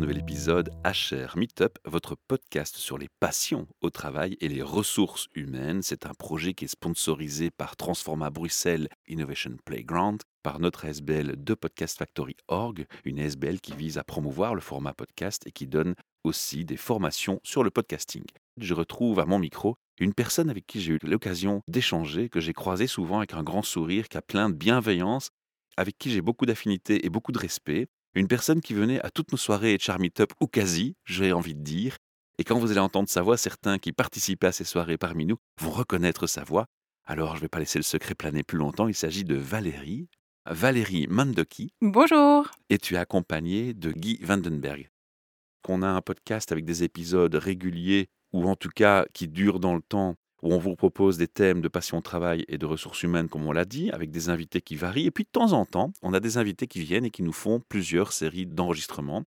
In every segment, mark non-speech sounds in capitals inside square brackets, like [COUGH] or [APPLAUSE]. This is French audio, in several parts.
nouvel épisode HR Meetup, votre podcast sur les passions au travail et les ressources humaines. C'est un projet qui est sponsorisé par Transforma Bruxelles Innovation Playground, par notre SBL de Podcast Factory Org, une SBL qui vise à promouvoir le format podcast et qui donne aussi des formations sur le podcasting. Je retrouve à mon micro une personne avec qui j'ai eu l'occasion d'échanger, que j'ai croisé souvent avec un grand sourire, qui a plein de bienveillance, avec qui j'ai beaucoup d'affinité et beaucoup de respect. Une personne qui venait à toutes nos soirées et Meetup ou quasi, j'ai envie de dire. Et quand vous allez entendre sa voix, certains qui participaient à ces soirées parmi nous vont reconnaître sa voix. Alors je ne vais pas laisser le secret planer plus longtemps. Il s'agit de Valérie. Valérie Mandoki. Bonjour. Et tu es accompagnée de Guy Vandenberg. Qu'on a un podcast avec des épisodes réguliers ou en tout cas qui durent dans le temps où on vous propose des thèmes de passion travail et de ressources humaines, comme on l'a dit, avec des invités qui varient. Et puis de temps en temps, on a des invités qui viennent et qui nous font plusieurs séries d'enregistrements.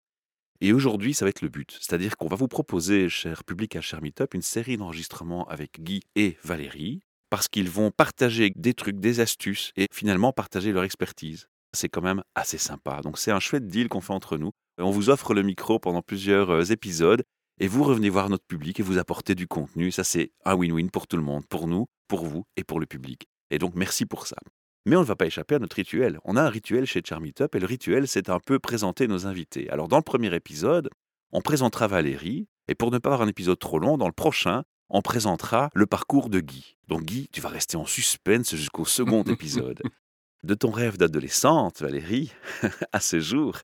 Et aujourd'hui, ça va être le but. C'est-à-dire qu'on va vous proposer, cher public à Cher Meetup, une série d'enregistrements avec Guy et Valérie, parce qu'ils vont partager des trucs, des astuces et finalement partager leur expertise. C'est quand même assez sympa. Donc c'est un chouette deal qu'on fait entre nous. On vous offre le micro pendant plusieurs euh, épisodes et vous revenez voir notre public et vous apportez du contenu. Ça, c'est un win-win pour tout le monde, pour nous, pour vous et pour le public. Et donc, merci pour ça. Mais on ne va pas échapper à notre rituel. On a un rituel chez Charmeetup et le rituel, c'est un peu présenter nos invités. Alors, dans le premier épisode, on présentera Valérie. Et pour ne pas avoir un épisode trop long, dans le prochain, on présentera le parcours de Guy. Donc, Guy, tu vas rester en suspense jusqu'au second [LAUGHS] épisode. De ton rêve d'adolescente, Valérie, [LAUGHS] à ce jour,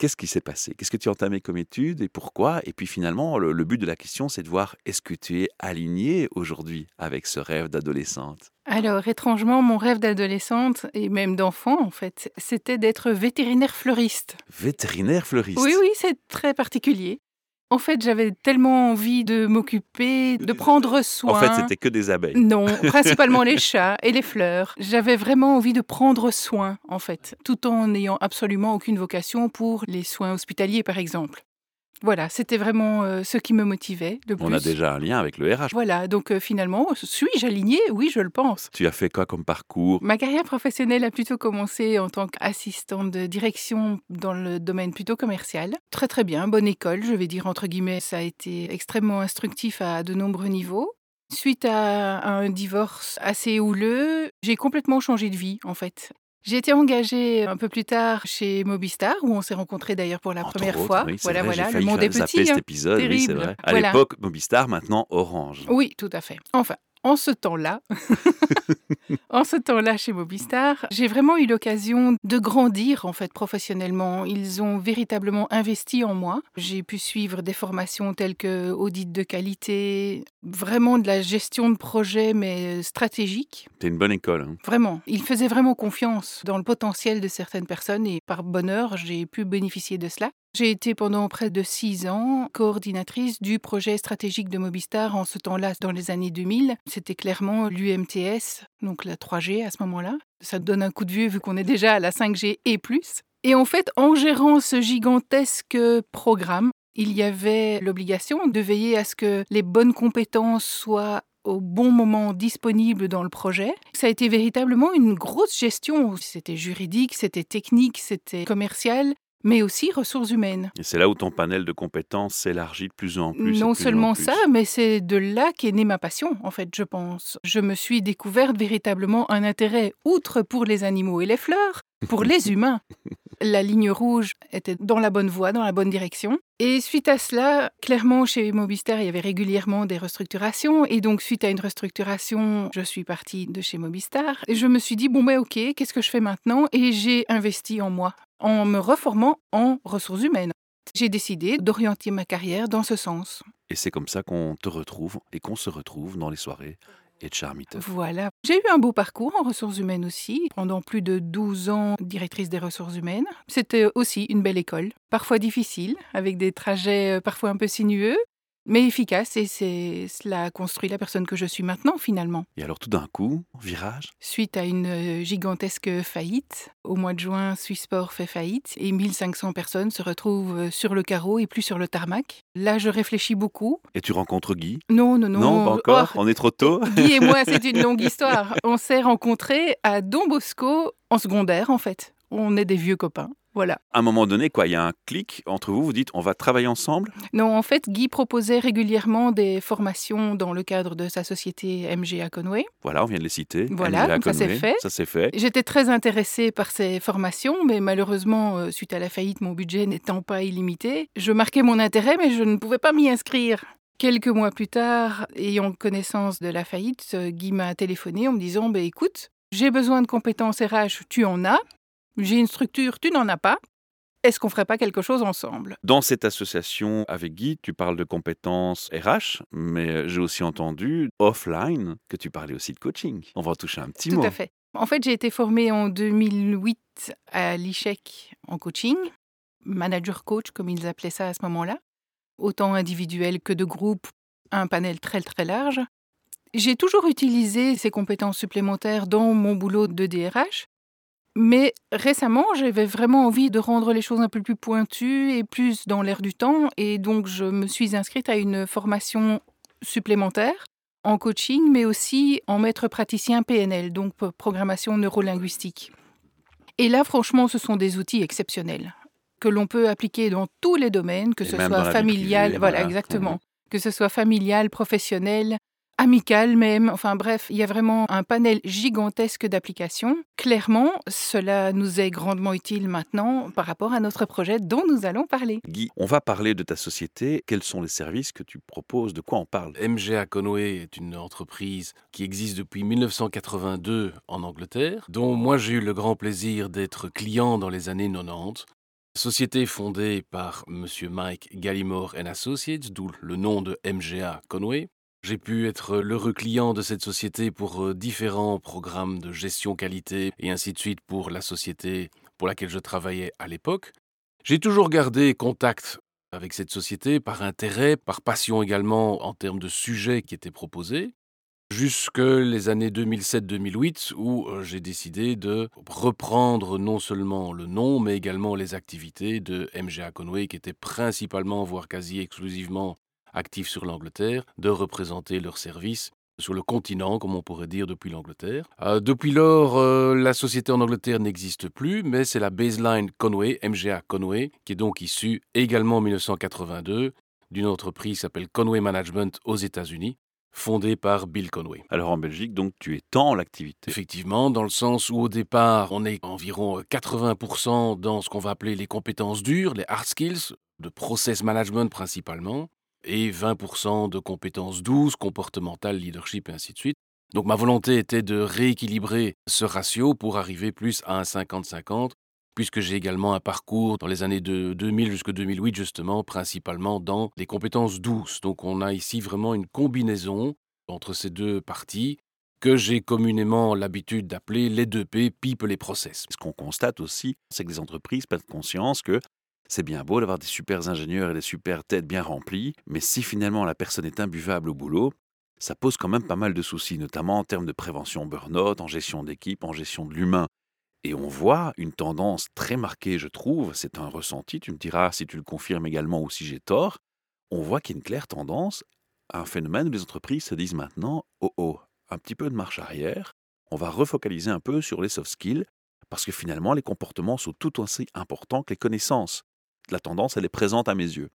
Qu'est-ce qui s'est passé? Qu'est-ce que tu as entamé comme étude et pourquoi? Et puis finalement, le, but de la question, c'est de voir est-ce que tu es aligné aujourd'hui avec ce rêve d'adolescente? Alors, étrangement, mon rêve d'adolescente et même d'enfant, en fait, c'était d'être vétérinaire fleuriste. Vétérinaire fleuriste? Oui, oui, c'est très particulier. En fait, j'avais tellement envie de m'occuper, de prendre soin. En fait, c'était que des abeilles. Non, [LAUGHS] principalement les chats et les fleurs. J'avais vraiment envie de prendre soin, en fait, tout en n'ayant absolument aucune vocation pour les soins hospitaliers, par exemple. Voilà, c'était vraiment euh, ce qui me motivait le plus. On a déjà un lien avec le RH. Voilà, donc euh, finalement, suis-je alignée Oui, je le pense. Tu as fait quoi comme parcours? Ma carrière professionnelle a plutôt commencé en tant qu'assistante de direction dans le domaine plutôt commercial. Très très bien, bonne école, je vais dire entre guillemets, ça a été extrêmement instructif à de nombreux niveaux. Suite à un divorce assez houleux, j'ai complètement changé de vie en fait. J'ai été engagée un peu plus tard chez Mobistar, où on s'est rencontrés d'ailleurs pour la première fois. voilà, voilà, le monde est petit. Cet hein. épisode, oui, c'est vrai. À l'époque, Mobistar, maintenant Orange. Oui, tout à fait. Enfin, en ce temps-là, [LAUGHS] en ce temps-là chez Mobistar, j'ai vraiment eu l'occasion de grandir en fait professionnellement. Ils ont véritablement investi en moi. J'ai pu suivre des formations telles que audit de qualité, vraiment de la gestion de projet mais stratégique. C'est une bonne école. Hein. Vraiment, ils faisaient vraiment confiance dans le potentiel de certaines personnes et par bonheur, j'ai pu bénéficier de cela. J'ai été pendant près de six ans coordinatrice du projet stratégique de Mobistar en ce temps-là, dans les années 2000. C'était clairement l'UMTS, donc la 3G à ce moment-là. Ça donne un coup de vieux vu qu'on est déjà à la 5G et plus. Et en fait, en gérant ce gigantesque programme, il y avait l'obligation de veiller à ce que les bonnes compétences soient au bon moment disponibles dans le projet. Ça a été véritablement une grosse gestion. C'était juridique, c'était technique, c'était commercial mais aussi ressources humaines. Et c'est là où ton panel de compétences s'élargit de plus en plus. Non seulement ça, mais c'est de là qu'est née ma passion, en fait, je pense. Je me suis découverte véritablement un intérêt, outre pour les animaux et les fleurs, pour les [LAUGHS] humains. La ligne rouge était dans la bonne voie, dans la bonne direction. Et suite à cela, clairement, chez Mobistar, il y avait régulièrement des restructurations. Et donc, suite à une restructuration, je suis partie de chez Mobistar. Et je me suis dit, bon, ben ok, qu'est-ce que je fais maintenant? Et j'ai investi en moi en me reformant en ressources humaines. J'ai décidé d'orienter ma carrière dans ce sens. Et c'est comme ça qu'on te retrouve et qu'on se retrouve dans les soirées et Charmite. Voilà. J'ai eu un beau parcours en ressources humaines aussi. Pendant plus de 12 ans, directrice des ressources humaines. C'était aussi une belle école, parfois difficile, avec des trajets euh, parfois un peu sinueux, mais efficace et c'est cela a construit la personne que je suis maintenant finalement. Et alors tout d'un coup, virage Suite à une euh, gigantesque faillite, au mois de juin, Swissport fait faillite et 1500 personnes se retrouvent euh, sur le carreau et plus sur le tarmac. Là, je réfléchis beaucoup. Et tu rencontres Guy? Non, non, non. Non, pas encore, oh, on est trop tôt. [LAUGHS] Guy et moi, c'est une [LAUGHS] longue histoire. On s'est rencontrés à Don Bosco en secondaire en fait. On est des vieux copains. Voilà. À un moment donné, quoi, il y a un clic entre vous, vous dites on va travailler ensemble? Non, en fait, Guy proposait régulièrement des formations dans le cadre de sa société MGA Conway. Voilà, on vient de les citer. Voilà, MGA ça, Conway, fait. Ça c'est fait. J'étais très intéressée par ces formations, mais malheureusement, euh, suite à la faillite, mon budget n'étant pas illimité, je marquais mon intérêt, mais je ne pouvais pas m'y inscrire. Quelques mois plus tard, ayant connaissance de la faillite, Guy m'a téléphoné en me disant bah, Écoute, j'ai besoin de compétences RH, tu en as. J'ai une structure, tu n'en as pas. Est-ce qu'on ferait pas quelque chose ensemble? Dans cette association avec Guy, tu parles de compétences RH, mais j'ai aussi entendu offline que tu parlais aussi de coaching. On va en toucher un petit Tout mot. à fait. En fait, j'ai été formée en 2008 à l'ICHEC en coaching, manager coach comme ils appelaient ça à ce moment-là, autant individuel que de groupe, un panel très très large. J'ai toujours utilisé ces compétences supplémentaires dans mon boulot de DRH, mais récemment, j'avais vraiment envie de rendre les choses un peu plus pointues et plus dans l'air du temps, et donc je me suis inscrite à une formation supplémentaire en coaching, mais aussi en maître praticien PNL, donc programmation neurolinguistique. Et là, franchement, ce sont des outils exceptionnels que l'on peut appliquer dans tous les domaines, que Et ce soit familial, voilà. exactement, Mhm. que ce soit familial, professionnel, amical même, enfin bref, il y a vraiment un panel gigantesque d'applications. Clairement, cela nous est grandement utile maintenant par rapport à notre projet dont nous allons parler. Guy, on va parler de ta société. Quels sont les services que tu proposes? De quoi on parle? MGA Conway est une entreprise qui existe depuis 1982 en Angleterre, dont moi j'ai eu le grand plaisir d'être client dans les années 90. Société fondée par M. Mike Gallimore Associates, d'où le nom de MGA Conway. J'ai pu être l'heureux client de cette société pour euh, différents programmes de gestion qualité et ainsi de suite pour la société pour laquelle je travaillais à l'époque. J'ai toujours gardé contact avec cette société par intérêt, par passion également en termes de sujets qui étaient proposés, jusque les années 2007-2008 où euh, j'ai décidé de reprendre non seulement le nom mais également les activités de MGA Conway qui étaient principalement, voire quasi exclusivement actifs sur l'Angleterre, de représenter leurs services sur le continent, comme on pourrait dire, depuis l'Angleterre. Euh, depuis lors, euh, la société en Angleterre n'existe plus, mais c'est la baseline Conway, MGA Conway, qui est donc issue également en 1982 d'une entreprise qui s'appelle Conway Management aux États-Unis, fondée par Bill Conway. Alors en Belgique, donc tu étends l'activité. Effectivement, dans le sens où au départ, on est environ 80% dans ce qu'on va appeler les compétences dures, les hard skills, de process management principalement, et 20% de compétences douces, comportementales, leadership et ainsi de suite. Donc ma volonté était de rééquilibrer ce ratio pour arriver plus à un 50-50, puisque j'ai également un parcours dans les années de 2000 jusqu'à 2008 justement, principalement dans les compétences douces. Donc on a ici vraiment une combinaison entre ces deux parties que j'ai communément l'habitude d'appeler les deux P, people et process. Ce qu'on constate aussi, c'est que les entreprises prennent conscience que c'est bien beau d'avoir des super ingénieurs et des super têtes bien remplies, mais si finalement la personne est imbuvable au boulot, ça pose quand même pas mal de soucis, notamment en termes de prévention burn-out, en gestion d'équipe, en gestion de l'humain. Et on voit une tendance très marquée, je trouve, c'est un ressenti, tu me diras si tu le confirmes également ou si j'ai tort, on voit qu'il y a une claire tendance à un phénomène où les entreprises se disent maintenant, oh oh, un petit peu de marche arrière, on va refocaliser un peu sur les soft skills, parce que finalement les comportements sont tout aussi importants que les connaissances. La tendance, elle est présente à mes yeux.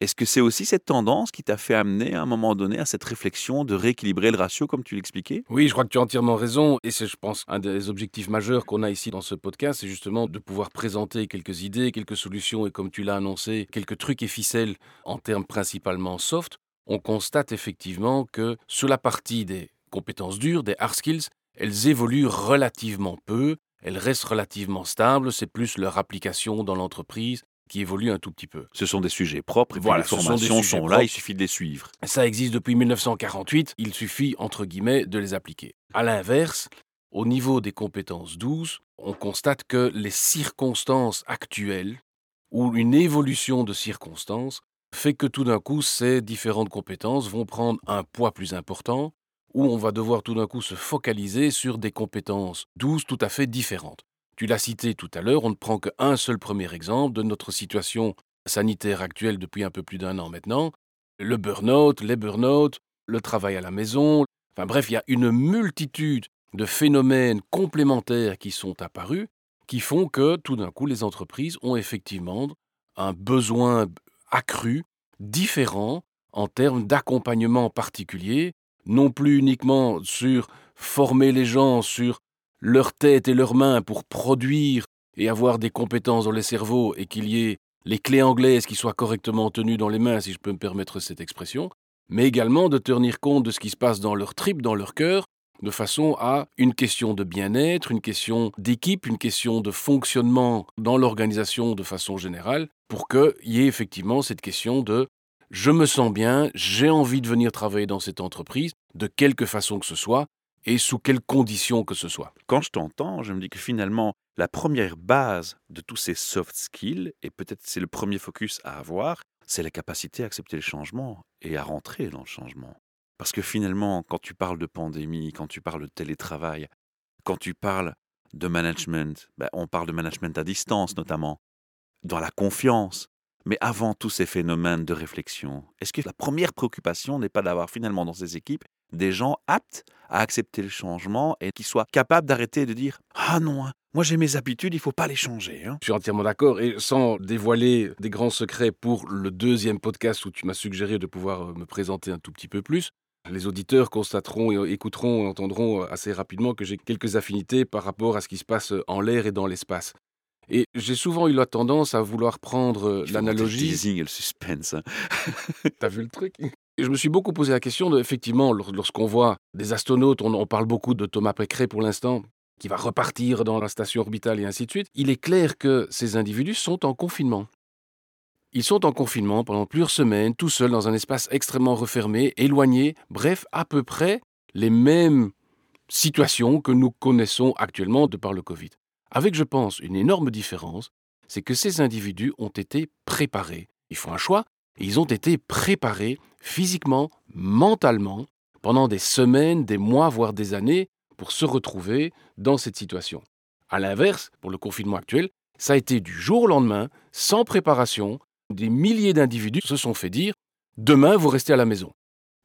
Est-ce que c'est aussi cette tendance qui t'a fait amener à un moment donné à cette réflexion de rééquilibrer le ratio, comme tu l'expliquais? Oui, je crois que tu as entièrement raison. Et c'est, je pense, un des objectifs majeurs qu'on a ici dans ce podcast, c'est justement de pouvoir présenter quelques idées, quelques solutions et, comme tu l'as annoncé, quelques trucs et ficelles en termes principalement soft. On constate effectivement que sur la partie des compétences dures, des hard skills, elles évoluent relativement peu, elles restent relativement stables, c'est plus leur application dans l'entreprise qui évolue un tout petit peu. Ce sont des sujets propres et Voilà, les sont formations sont là, il suffit de les suivre. Ça existe depuis 1948, il suffit, entre guillemets, de les appliquer. À l'inverse, au niveau des compétences douces, on constate que les circonstances actuelles, ou une évolution de circonstances, fait que tout d'un coup, ces différentes compétences vont prendre un poids plus important, où on va devoir tout d'un coup se focaliser sur des compétences douces tout à fait différentes. Tu l'as cité tout à l'heure, on ne prend qu'un seul premier exemple de notre situation sanitaire actuelle depuis un peu plus d'un an maintenant. Le burn-out, les burn-out, le travail à la maison, enfin bref, il y a une multitude de phénomènes complémentaires qui sont apparus, qui font que tout d'un coup, les entreprises ont effectivement un besoin accru, différent, en termes d'accompagnement particulier, non plus uniquement sur former les gens sur leur tête et leurs mains pour produire et avoir des compétences dans les cerveaux et qu'il y ait les clés anglaises qui soient correctement tenues dans les mains, si je peux me permettre cette expression, mais également de tenir compte de ce qui se passe dans leur trip, dans leur cœur, de façon à une question de bien-être, une question d'équipe, une question de fonctionnement dans l'organisation de façon générale, pour qu'il y ait effectivement cette question de je me sens bien, j'ai envie de venir travailler dans cette entreprise, de quelque façon que ce soit, et sous quelles conditions que ce soit. Quand je t'entends, je me dis que finalement, la première base de tous ces soft skills, et peut-être c'est le premier focus à avoir, c'est la capacité à accepter le changement et à rentrer dans le changement. Parce que finalement, quand tu parles de pandémie, quand tu parles de télétravail, quand tu parles de management, ben, on parle de management à distance notamment, dans la confiance. Mais avant tous ces phénomènes de réflexion, est-ce que la première préoccupation n'est pas d'avoir finalement dans ces équipes des gens aptes à accepter le changement et qui soient capables d'arrêter et de dire Ah non, hein, moi j'ai mes habitudes, il ne faut pas les changer. Hein. Je suis entièrement d'accord et sans dévoiler des grands secrets pour le deuxième podcast où tu m'as suggéré de pouvoir euh, me présenter un tout petit peu plus, les auditeurs constateront, écouteront, entendront euh, assez rapidement que j'ai quelques affinités par rapport à ce qui se passe en l'air et dans l'espace. Et j'ai souvent eu la tendance à vouloir prendre euh, l'analogie. teasing et le suspense. Hein. [LAUGHS] T'as vu le truc? Je me suis beaucoup posé la question de, effectivement, lorsqu'on voit des astronautes, on, parle beaucoup de Thomas Pécré pour l'instant, qui va repartir dans la station orbitale et ainsi de suite, il est clair que ces individus sont en confinement. Ils sont en confinement pendant plusieurs semaines, tout seuls dans un espace extrêmement refermé, éloigné, bref, à peu près les mêmes situations que nous connaissons actuellement de par le Covid. Avec, je pense, une énorme différence, c'est que ces individus ont été préparés. Ils font un choix, et ils ont été préparés physiquement, mentalement, pendant des semaines, des mois, voire des années, pour se retrouver dans cette situation. À l'inverse, pour le confinement actuel, ça a été du jour au lendemain, sans préparation, des milliers d'individus se sont fait dire demain vous restez à la maison.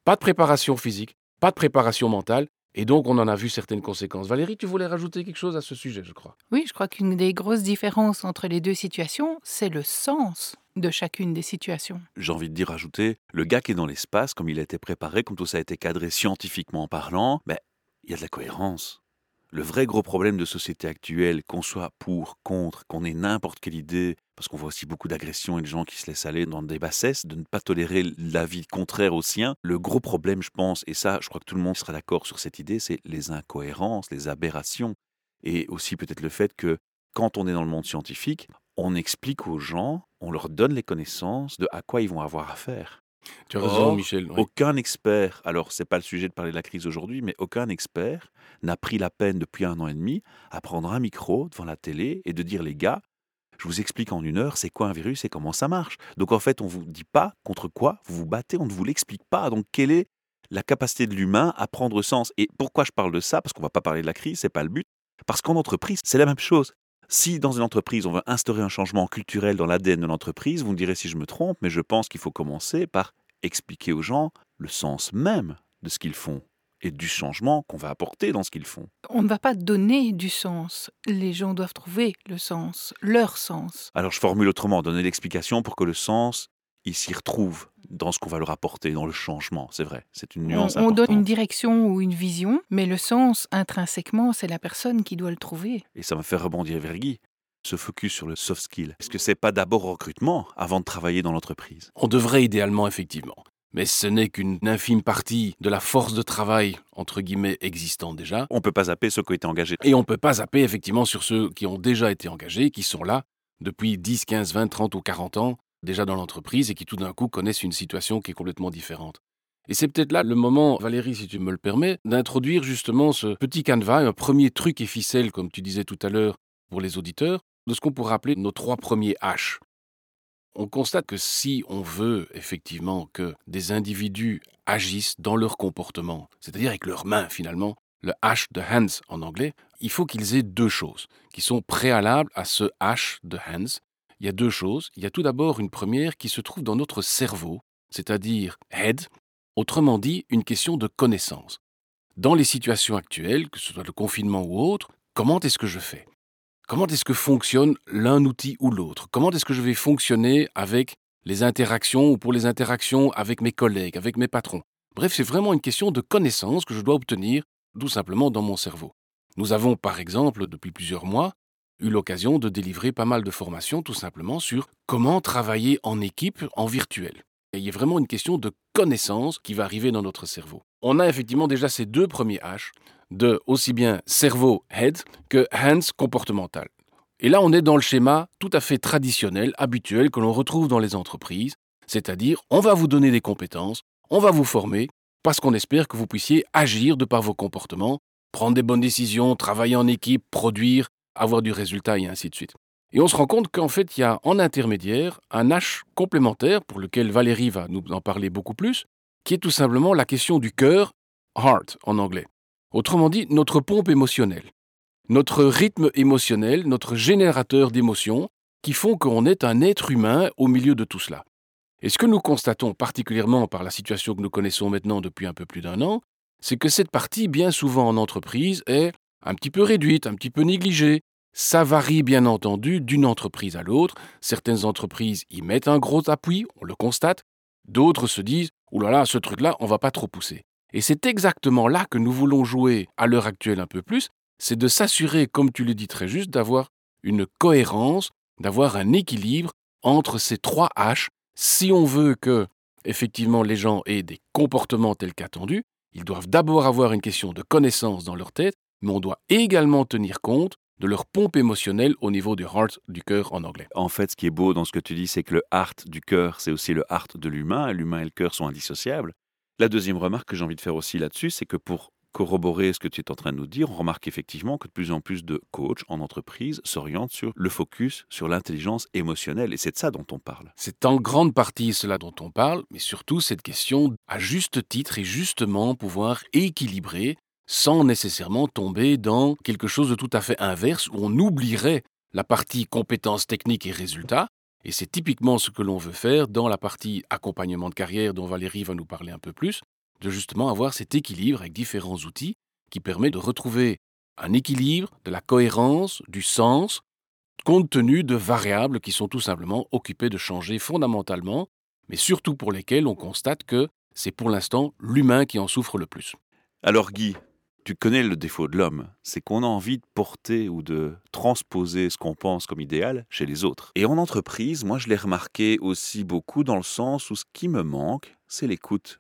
Pas de préparation physique, pas de préparation mentale, et donc on en a vu certaines conséquences. Valérie, tu voulais rajouter quelque chose à ce sujet, je crois. Oui, je crois qu'une des grosses différences entre les deux situations, c'est le sens de chacune des situations. J'ai envie de dire, rajouter, le gars qui est dans l'espace, comme il a été préparé, comme tout ça a été cadré scientifiquement parlant, ben, il y a de la cohérence. Le vrai gros problème de société actuelle, qu'on soit pour, contre, qu'on ait n'importe quelle idée, parce qu'on voit aussi beaucoup d'agressions et de gens qui se laissent aller dans des bassesses, de ne pas tolérer l'avis contraire au sien. Le gros problème, je pense, et ça, je crois que tout le monde sera d'accord sur cette idée, c'est les incohérences, les aberrations, et aussi peut-être le fait que quand on est dans le monde scientifique, on explique aux gens, on leur donne les connaissances de à quoi ils vont avoir affaire. Tu as raison, Michel. Aucun expert, alors c'est pas le sujet de parler de la crise aujourd'hui, mais aucun expert n'a pris la peine depuis un an et demi à prendre un micro devant la télé et de dire les gars, je vous explique en une heure c'est quoi un virus et comment ça marche. Donc en fait, on vous dit pas contre quoi vous vous battez, on ne vous l'explique pas. Donc quelle est la capacité de l'humain à prendre sens? Et pourquoi je parle de ça? Parce qu'on va pas parler de la crise, c'est pas le but. Parce qu'en entreprise, c'est la même chose. Si dans une entreprise, on veut instaurer un changement culturel dans l'ADN de l'entreprise, vous me direz si je me trompe, mais je pense qu'il faut commencer par expliquer aux gens le sens même de ce qu'ils font et du changement qu'on va apporter dans ce qu'ils font. On ne va pas donner du sens. Les gens doivent trouver le sens, leur sens. Alors je formule autrement, donner l'explication pour que le sens, il s'y retrouve dans ce qu'on va leur apporter, dans le changement. C'est vrai, c'est une nuance on, on donne une direction ou une vision, mais le sens, intrinsèquement, c'est la personne qui doit le trouver. Et ça me fait rebondir vers Guy. Ce focus sur le soft skill. Est-ce que c'est pas d'abord recrutement avant de travailler dans l'entreprise? On devrait idéalement, effectivement. Mais ce n'est qu'une infime partie de la force de travail, entre guillemets, existante déjà. On ne peut pas zapper ceux qui ont été engagés. Et on ne peut pas zapper, effectivement, sur ceux qui ont déjà été engagés, qui sont là depuis 10, 15, 20, 30 ou 40 ans, déjà dans l'entreprise, et qui tout d'un coup connaissent une situation qui est complètement différente. Et c'est peut-être là le moment, Valérie, si tu me le permets, d'introduire justement ce petit canevas, un premier truc et ficelle, comme tu disais tout à l'heure, pour les auditeurs, de ce qu'on pourrait appeler nos trois premiers H on constate que si on veut effectivement que des individus agissent dans leur comportement, c'est-à-dire avec leurs mains finalement, le H de hands en anglais, il faut qu'ils aient deux choses qui sont préalables à ce H de hands. Il y a deux choses. Il y a tout d'abord une première qui se trouve dans notre cerveau, c'est-à-dire head, autrement dit une question de connaissance. Dans les situations actuelles, que ce soit le confinement ou autre, comment est-ce que je fais? Comment est-ce que fonctionne l'un outil ou l'autre? Comment est-ce que je vais fonctionner avec les interactions ou pour les interactions avec mes collègues, avec mes patrons? Bref, c'est vraiment une question de connaissance que je dois obtenir tout simplement dans mon cerveau. Nous avons par exemple, depuis plusieurs mois, eu l'occasion de délivrer pas mal de formations tout simplement sur comment travailler en équipe en virtuel. Et il y a vraiment une question de connaissance qui va arriver dans notre cerveau. On a effectivement déjà ces deux premiers H de aussi bien cerveau head que hands comportemental. Et là, on est dans le schéma tout à fait traditionnel, habituel que l'on retrouve dans les entreprises, c'est-à-dire on va vous donner des compétences, on va vous former parce qu'on espère que vous puissiez agir de par vos comportements, prendre des bonnes décisions, travailler en équipe, produire, avoir du résultat et ainsi de suite. Et on se rend compte qu'en fait, il y a en intermédiaire un H complémentaire pour lequel Valérie va nous en parler beaucoup plus, qui est tout simplement la question du cœur, heart en anglais. Autrement dit, notre pompe émotionnelle, notre rythme émotionnel, notre générateur d'émotions, qui font qu'on est un être humain au milieu de tout cela. Et ce que nous constatons particulièrement par la situation que nous connaissons maintenant depuis un peu plus d'un an, c'est que cette partie, bien souvent en entreprise, est un petit peu réduite, un petit peu négligée. Ça varie bien entendu d'une entreprise à l'autre. Certaines entreprises y mettent un gros appui, on le constate. D'autres se disent Ouh là là, ce truc-là, on va pas trop pousser. Et c'est exactement là que nous voulons jouer à l'heure actuelle un peu plus, c'est de s'assurer, comme tu le dis très juste, d'avoir une cohérence, d'avoir un équilibre entre ces trois H si on veut que, effectivement, les gens aient des comportements tels qu'attendus, ils doivent d'abord avoir une question de connaissance dans leur tête, mais on doit également tenir compte de leur pompe émotionnelle au niveau du heart, du cœur en anglais. En fait, ce qui est beau dans ce que tu dis, c'est que le heart du cœur, c'est aussi le heart de l'humain. L'humain et le cœur sont indissociables. La deuxième remarque que j'ai envie de faire aussi là-dessus, c'est que pour corroborer ce que tu es en train de nous dire, on remarque effectivement que de plus en plus de coachs en entreprise s'orientent sur le focus sur l'intelligence émotionnelle. Et c'est de ça dont on parle. C'est en grande partie cela dont on parle, mais surtout cette question, à juste titre et justement, pouvoir équilibrer sans nécessairement tomber dans quelque chose de tout à fait inverse où on oublierait la partie compétences techniques et résultats. Et c'est typiquement ce que l'on veut faire dans la partie accompagnement de carrière dont Valérie va nous parler un peu plus, de justement avoir cet équilibre avec différents outils qui permet de retrouver un équilibre, de la cohérence, du sens, compte tenu de variables qui sont tout simplement occupées de changer fondamentalement, mais surtout pour lesquelles on constate que c'est pour l'instant l'humain qui en souffre le plus. Alors Guy, tu connais le défaut de l'homme, c'est qu'on a envie de porter ou de transposer ce qu'on pense comme idéal chez les autres. Et en entreprise, moi je l'ai remarqué aussi beaucoup dans le sens où ce qui me manque, c'est l'écoute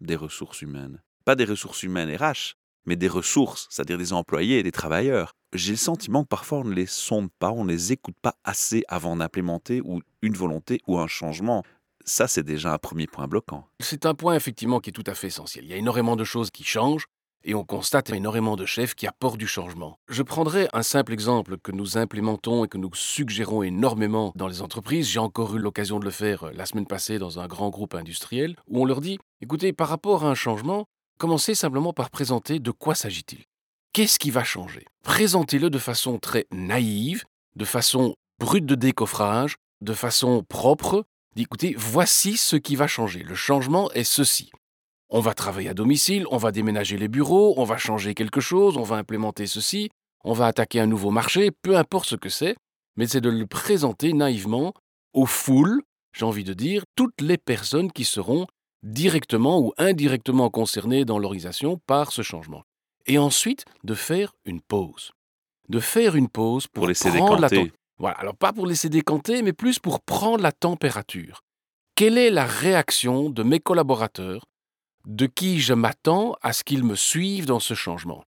des ressources humaines. Pas des ressources humaines RH, mais des ressources, c'est-à-dire des employés et des travailleurs. J'ai le sentiment que parfois on ne les sonde pas, on ne les écoute pas assez avant d'implémenter ou une volonté ou un changement. Ça, c'est déjà un premier point bloquant. C'est un point effectivement qui est tout à fait essentiel. Il y a énormément de choses qui changent et on constate énormément de chefs qui apportent du changement. Je prendrai un simple exemple que nous implémentons et que nous suggérons énormément dans les entreprises. J'ai encore eu l'occasion de le faire euh, la semaine passée dans un grand groupe industriel où on leur dit, écoutez, par rapport à un changement, commencez simplement par présenter de quoi s'agit-il. Qu'est-ce qui va changer? Présentez-le de façon très naïve, de façon brute de décoffrage, de façon propre. Écoutez, voici ce qui va changer. Le changement est ceci. On va travailler à domicile, on va déménager les bureaux, on va changer quelque chose, on va implémenter ceci, on va attaquer un nouveau marché, peu importe ce que c'est, mais c'est de le présenter naïvement aux foules, j'ai envie de dire, toutes les personnes qui seront directement ou indirectement concernées dans l'organisation par ce changement. Et ensuite, de faire une pause. De faire une pause pour, laisser prendre décanter. la Voilà, alors pas pour laisser décanter, mais plus pour prendre la température. Quelle est la réaction de mes collaborateurs de qui je m'attends à ce qu'ils me suivent dans ce changement.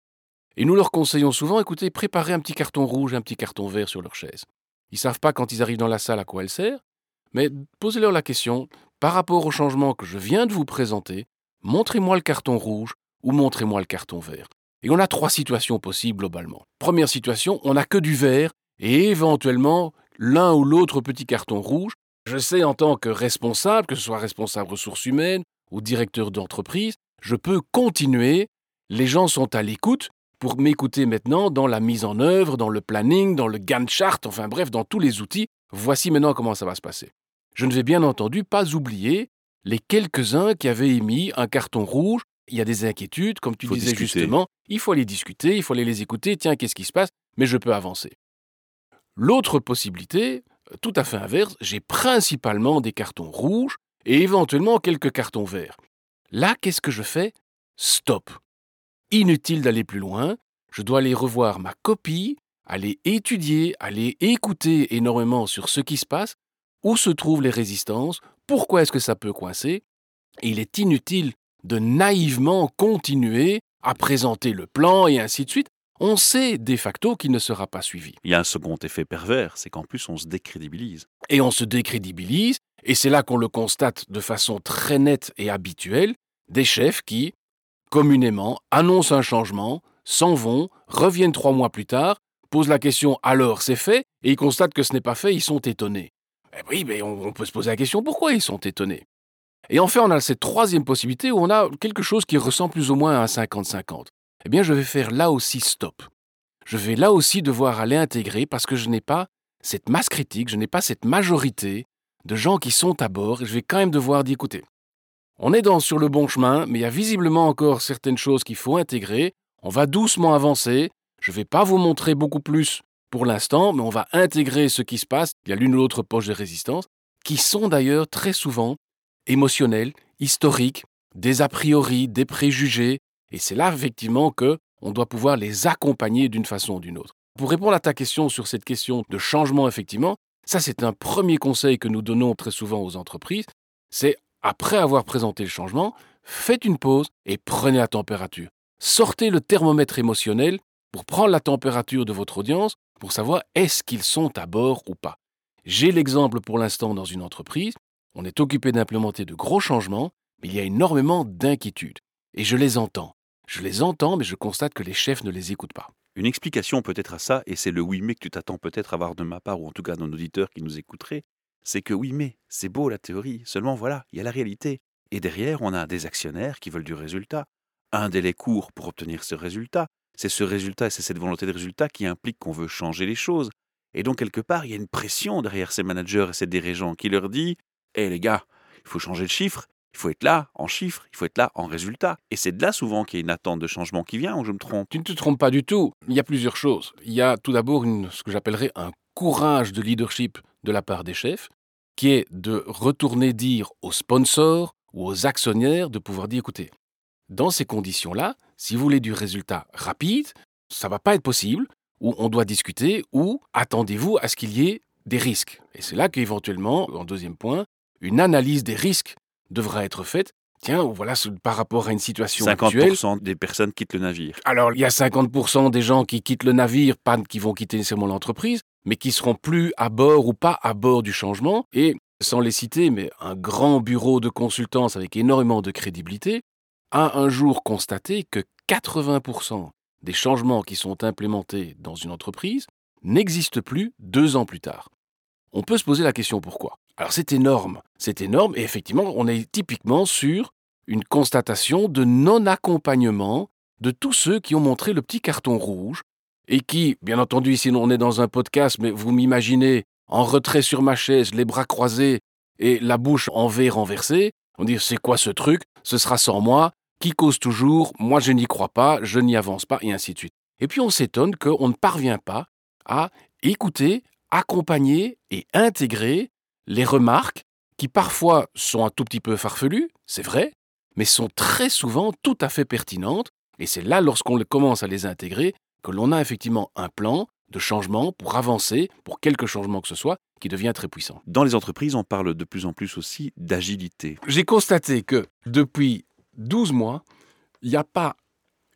Et nous leur conseillons souvent, écoutez, préparez un petit carton rouge un petit carton vert sur leur chaise. Ils ne savent pas quand ils arrivent dans la salle à quoi elle sert, mais posez-leur la question, par rapport au changement que je viens de vous présenter, montrez-moi le carton rouge ou montrez-moi le carton vert. Et on a trois situations possibles globalement. Première situation, on n'a que du vert et éventuellement l'un ou l'autre petit carton rouge. Je sais en tant que responsable, que ce soit responsable ressources humaines ou directeur d'entreprise, je peux continuer, les gens sont à l'écoute pour m'écouter maintenant dans la mise en œuvre, dans le planning, dans le Gantt chart, enfin bref, dans tous les outils. Voici maintenant comment ça va se passer. Je ne vais bien entendu pas oublier les quelques-uns qui avaient émis un carton rouge. Il y a des inquiétudes, comme tu Faut disais discuter. justement. Il faut aller discuter, il faut aller les écouter. Tiens, qu'est-ce qui se passe? Mais je peux avancer. L'autre possibilité, tout à fait inverse, j'ai principalement des cartons rouges et éventuellement quelques cartons verts. Là, qu'est-ce que je fais? Stop. Inutile d'aller plus loin, je dois aller revoir ma copie, aller étudier, aller écouter énormément sur ce qui se passe, où se trouvent les résistances, pourquoi est-ce que ça peut coincer. Il est inutile de naïvement continuer à présenter le plan et ainsi de suite. On sait de facto qu'il ne sera pas suivi. Il y a un second effet pervers, c'est qu'en plus on se décrédibilise. Et on se décrédibilise, et c'est là qu'on le constate de façon très nette et habituelle, des chefs qui, communément, annoncent un changement, s'en vont, reviennent trois mois plus tard, posent la question alors c'est fait, et ils constatent que ce n'est pas fait, ils sont étonnés. Eh oui, mais on, peut se poser la question pourquoi ils sont étonnés? Et enfin, on a cette troisième possibilité où on a quelque chose qui ressemble plus ou moins à un 50-50. Eh bien, je vais faire là aussi stop. Je vais là aussi devoir aller intégrer parce que je n'ai pas cette masse critique, je n'ai pas cette majorité de gens qui sont à bord, et je vais quand même devoir dire écoutez, on est sur le bon chemin, mais il y a visiblement encore certaines choses qu'il faut intégrer, on va doucement avancer, je ne vais pas vous montrer beaucoup plus pour l'instant, mais on va intégrer ce qui se passe. Il y a l'une ou l'autre poche de résistance, qui sont d'ailleurs très souvent émotionnels, historiques, des a priori, des préjugés, et c'est là effectivement que on doit pouvoir les accompagner d'une façon ou d'une autre. Pour répondre à ta question sur cette question de changement, effectivement, ça c'est un premier conseil que nous donnons très souvent aux entreprises, c'est après avoir présenté le changement, faites une pause et prenez la température. Sortez le thermomètre émotionnel pour prendre la température de votre audience pour savoir est-ce qu'ils sont à bord ou pas. J'ai l'exemple pour l'instant dans une entreprise, on est occupé d'implémenter de gros changements, mais il y a énormément d'inquiétudes. Et je les entends. Je les entends, mais je constate que les chefs ne les écoutent pas. Une explication peut-être à ça, et c'est le oui mais que tu t'attends peut-être à avoir de ma part, ou en tout cas d'un auditeur qui nous écouterait, c'est que oui mais, c'est beau la théorie, seulement voilà, il y a la réalité. Et derrière, on a des actionnaires qui veulent du résultat. Un délai court pour obtenir ce résultat, c'est ce résultat et c'est cette volonté de résultat qui implique qu'on veut changer les choses. Et donc, quelque part, il y a une pression derrière ces managers et ces dirigeants qui leur dit Hé les gars, il faut changer le chiffre, il faut être là en chiffres, il faut être là en résultat. Et c'est de là souvent qu'il y a une attente de changement qui vient, ou je me trompe? Tu ne te trompes pas du tout. Il y a plusieurs choses. Il y a tout d'abord ce que j'appellerais un courage de leadership de la part des chefs, qui est de retourner dire aux sponsors ou aux actionnaires de pouvoir dire écoutez, dans ces conditions-là, si vous voulez du résultat rapide, ça ne va pas être possible, ou on doit discuter, ou attendez-vous à ce qu'il y ait des risques. Et c'est là qu'éventuellement, en deuxième point, une analyse des risques devra être faite. Tiens, voilà, par rapport à une situation 50% des personnes quittent le navire. Alors, il y a 50% des gens qui quittent le navire, pas qui vont quitter nécessairement l'entreprise, mais qui seront plus à bord ou pas à bord du changement. Et, sans les citer, mais un grand bureau de consultance avec énormément de crédibilité a un jour constaté que 80% des changements qui sont implémentés dans une entreprise n'existent plus deux ans plus tard. On peut se poser la question pourquoi. Alors c'est énorme, c'est énorme, et effectivement, on est typiquement sur une constatation de non-accompagnement de tous ceux qui ont montré le petit carton rouge, et qui, bien entendu, ici on est dans un podcast, mais vous m'imaginez en retrait sur ma chaise, les bras croisés et la bouche en V renversée, on dit c'est quoi ce truc? Ce sera sans moi, qui cause toujours, moi je n'y crois pas, je n'y avance pas, et ainsi de suite. Et puis on s'étonne qu'on ne parvient pas à écouter, accompagner et intégrer les remarques qui parfois sont un tout petit peu farfelues, c'est vrai, mais sont très souvent tout à fait pertinentes, et c'est là, lorsqu'on commence à les intégrer, que l'on a effectivement un plan de changement pour avancer, pour quelque changement que ce soit, qui devient très puissant. Dans les entreprises, on parle de plus en plus aussi d'agilité. J'ai constaté que depuis 12 mois, il n'y a pas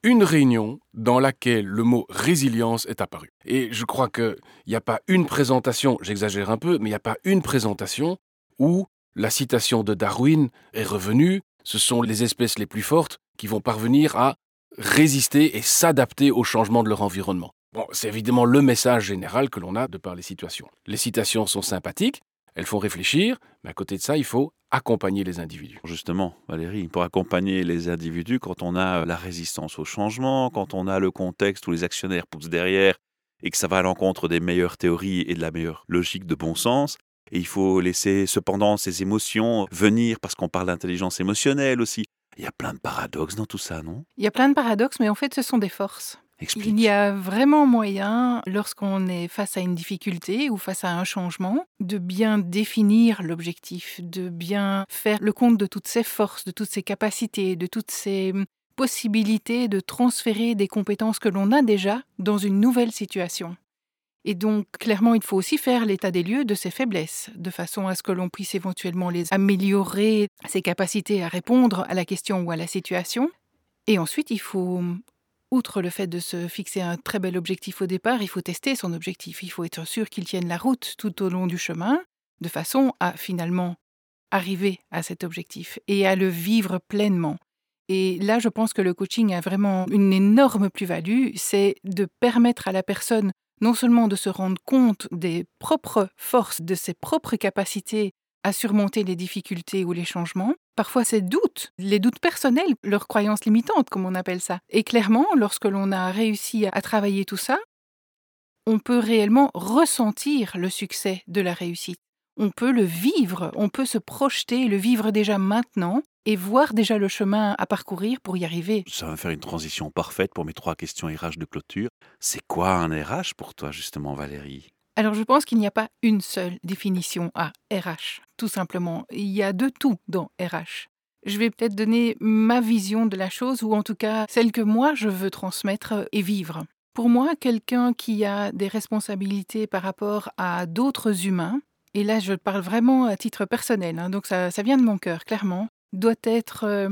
une réunion dans laquelle le mot résilience est apparu. Et je crois qu'il n'y a pas une présentation, j'exagère un peu, mais il n'y a pas une présentation où la citation de Darwin est revenue. Ce sont les espèces les plus fortes qui vont parvenir à résister et s'adapter au changement de leur environnement. C'est évidemment le message général que l'on a de par les situations. Les citations sont sympathiques, elles font réfléchir, mais à côté de ça, il faut accompagner les individus. Justement, Valérie, pour accompagner les individus, quand on a la résistance au changement, quand on a le contexte où les actionnaires poussent derrière et que ça va à l'encontre des meilleures théories et de la meilleure logique de bon sens, et il faut laisser cependant ces émotions venir parce qu'on parle d'intelligence émotionnelle aussi. Il y a plein de paradoxes dans tout ça, non? Il y a plein de paradoxes, mais en fait, ce sont des forces. Explique. Il y a vraiment moyen, lorsqu'on est face à une difficulté ou face à un changement, de bien définir l'objectif, de bien faire le compte de toutes ses forces, de toutes ses capacités, de toutes ses possibilités de transférer des compétences que l'on a déjà dans une nouvelle situation. Et donc, clairement, il faut aussi faire l'état des lieux de ses faiblesses, de façon à ce que l'on puisse éventuellement les améliorer, ses capacités à répondre à la question ou à la situation. Et ensuite, il faut, outre le fait de se fixer un très bel objectif au départ, il faut tester son objectif. Il faut être sûr qu'il tienne la route tout au long du chemin, de façon à finalement arriver à cet objectif et à le vivre pleinement. Et là, je pense que le coaching a vraiment une énorme plus-value, c'est de permettre à la personne non seulement de se rendre compte des propres forces, de ses propres capacités à surmonter les difficultés ou les changements, parfois ces doutes, les doutes personnels, leurs croyances limitantes, comme on appelle ça. Et clairement, lorsque l'on a réussi à travailler tout ça, on peut réellement ressentir le succès de la réussite. On peut le vivre, on peut se projeter, le vivre déjà maintenant et voir déjà le chemin à parcourir pour y arriver. Ça va faire une transition parfaite pour mes trois questions RH de clôture. C'est quoi un RH pour toi, justement, Valérie? Alors je pense qu'il n'y a pas une seule définition à RH, tout simplement. Il y a de tout dans RH. Je vais peut-être donner ma vision de la chose, ou en tout cas celle que moi je veux transmettre et vivre. Pour moi, quelqu'un qui a des responsabilités par rapport à d'autres humains, et là je parle vraiment à titre personnel, hein, donc ça, ça vient de mon cœur, clairement, doit être, euh,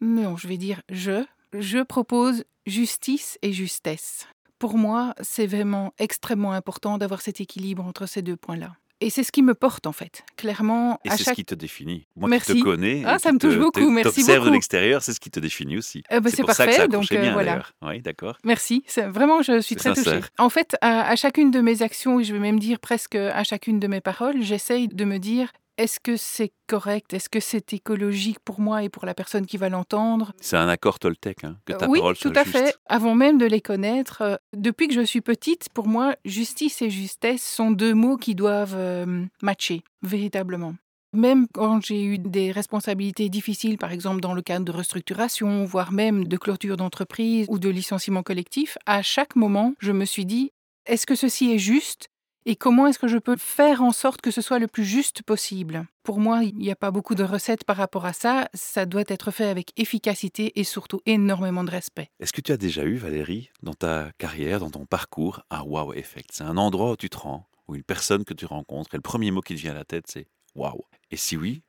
non, je vais dire je, je propose justice et justesse. Pour moi, c'est vraiment extrêmement important d'avoir cet équilibre entre ces deux points-là. Et c'est ce qui me porte en fait. Clairement, Et c'est chaque ce qui te définit. Moi Merci. qui te connais, Ah, ça me touche te- beaucoup, merci t'observe de beaucoup. l'extérieur, c'est ce qui te définit aussi. Eh ben, c'est pour ça que ça donc, euh, voilà. Oui, d'accord. Merci, c'est vraiment, je suis très touchée. sincère. En fait, à, à chacune de mes actions, et je vais même dire presque à chacune de mes paroles, j'essaye de me dire est-ce que c'est correct? Est-ce que c'est écologique pour moi et pour la personne qui va l'entendre? C'est un accord Toltec, hein, que ta Euh, Oui, parole tout soit à juste. fait. Avant même de les connaître, euh, depuis que je suis petite, pour moi, justice et justesse sont deux mots qui doivent euh, matcher, véritablement. Même quand j'ai eu des responsabilités difficiles, par exemple dans le cadre de restructuration, voire même de clôture d'entreprise ou de licenciement collectif, à chaque moment, je me suis dit, est-ce que ceci est juste? Et comment est-ce que je peux faire en sorte que ce soit le plus juste possible? Pour moi, il n'y a pas beaucoup de recettes par rapport à ça. Ça doit être fait avec efficacité et surtout énormément de respect. Est-ce que tu as déjà eu, Valérie, dans ta carrière, dans ton parcours, un wow effect? C'est un endroit où tu te rends, où une personne que tu rencontres, et le premier mot qui te vient à la tête, c'est wow. Et si oui,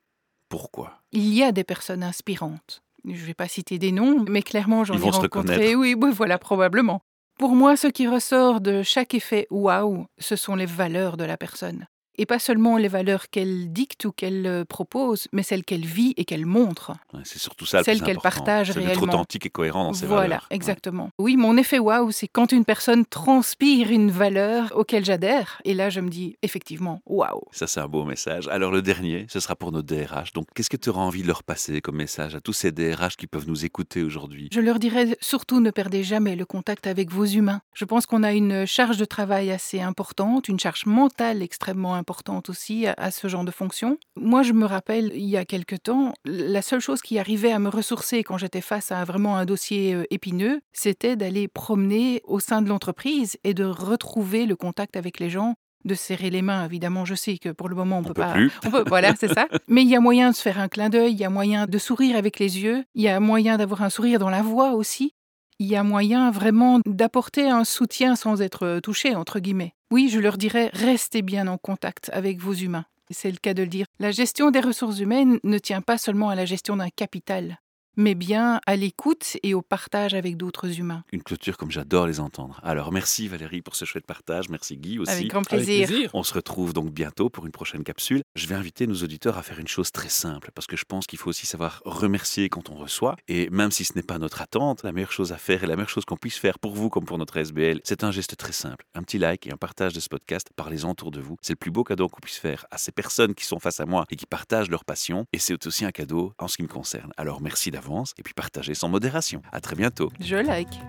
pourquoi? Il y a des personnes inspirantes. Je ne vais pas citer des noms, mais clairement, j'en Ils ai vont se rencontré. reconnaître. Oui, oui, voilà, probablement. Pour moi, ce qui ressort de chaque effet waouh, ce sont les valeurs de la personne. Et pas seulement les valeurs qu'elle dicte ou qu'elle euh, propose, mais celles qu'elle vit et qu'elle montre. Ouais, C'est surtout ça le Celle plus qu'elle partage C'est d'être réellement. authentique et cohérent dans ses voilà, valeurs. Ouais. exactement. Oui, mon effet waouh, c'est quand une personne transpire une valeur auquel j'adhère. Et là, je me dis, effectivement, waouh. Ça, c'est un beau message. Alors, le dernier, ce sera pour nos DRH. Donc, qu'est-ce que tu auras envie de leur passer comme message à tous ces DRH qui peuvent nous écouter aujourd'hui? Je leur dirais surtout ne perdez jamais le contact avec vos humains. Je pense qu'on a une charge de travail assez importante, une charge mentale extrêmement importante aussi à, à ce genre de fonction. Moi, je me rappelle, il y a quelque temps, la seule chose qui arrivait à me ressourcer quand j'étais face à vraiment un dossier euh, épineux, c'était d'aller promener au sein de l'entreprise et de retrouver le contact avec les gens de serrer les mains, évidemment, je sais que pour le moment on, On peut peut pas. plus. [LAUGHS] On peut, voilà, c'est ça. [LAUGHS] Mais il y a moyen de se faire un clin d'œil, il y a moyen de sourire avec les yeux, il y a moyen d'avoir un sourire dans la voix aussi. Il y a moyen vraiment d'apporter un soutien sans être euh, touché, entre guillemets. Oui, je leur dirais, restez bien en contact avec vos humains. C'est le cas de le dire. La gestion des ressources humaines ne tient pas seulement à la gestion d'un capital, mais bien à l'écoute et au partage avec d'autres humains. Une clôture comme j'adore les entendre. Alors, merci Valérie pour ce chouette partage. Merci Guy aussi. Avec grand Avec plaisir. On se retrouve donc bientôt pour une prochaine capsule. Je vais inviter nos auditeurs à faire une chose très simple parce que je pense qu'il faut aussi savoir remercier quand on reçoit. Et même si ce n'est pas notre attente, la meilleure chose à faire et la meilleure chose qu'on puisse faire pour vous comme pour notre SBL, c'est un geste très simple. Un petit like et un partage de ce podcast. Parlez-en autour de vous. C'est le plus beau cadeau qu'on puisse faire à ces personnes qui sont face à moi et qui partagent leur passion. Et c'est aussi un cadeau en ce qui me concerne. Alors merci et puis partagez sans modération. À très bientôt. Je like.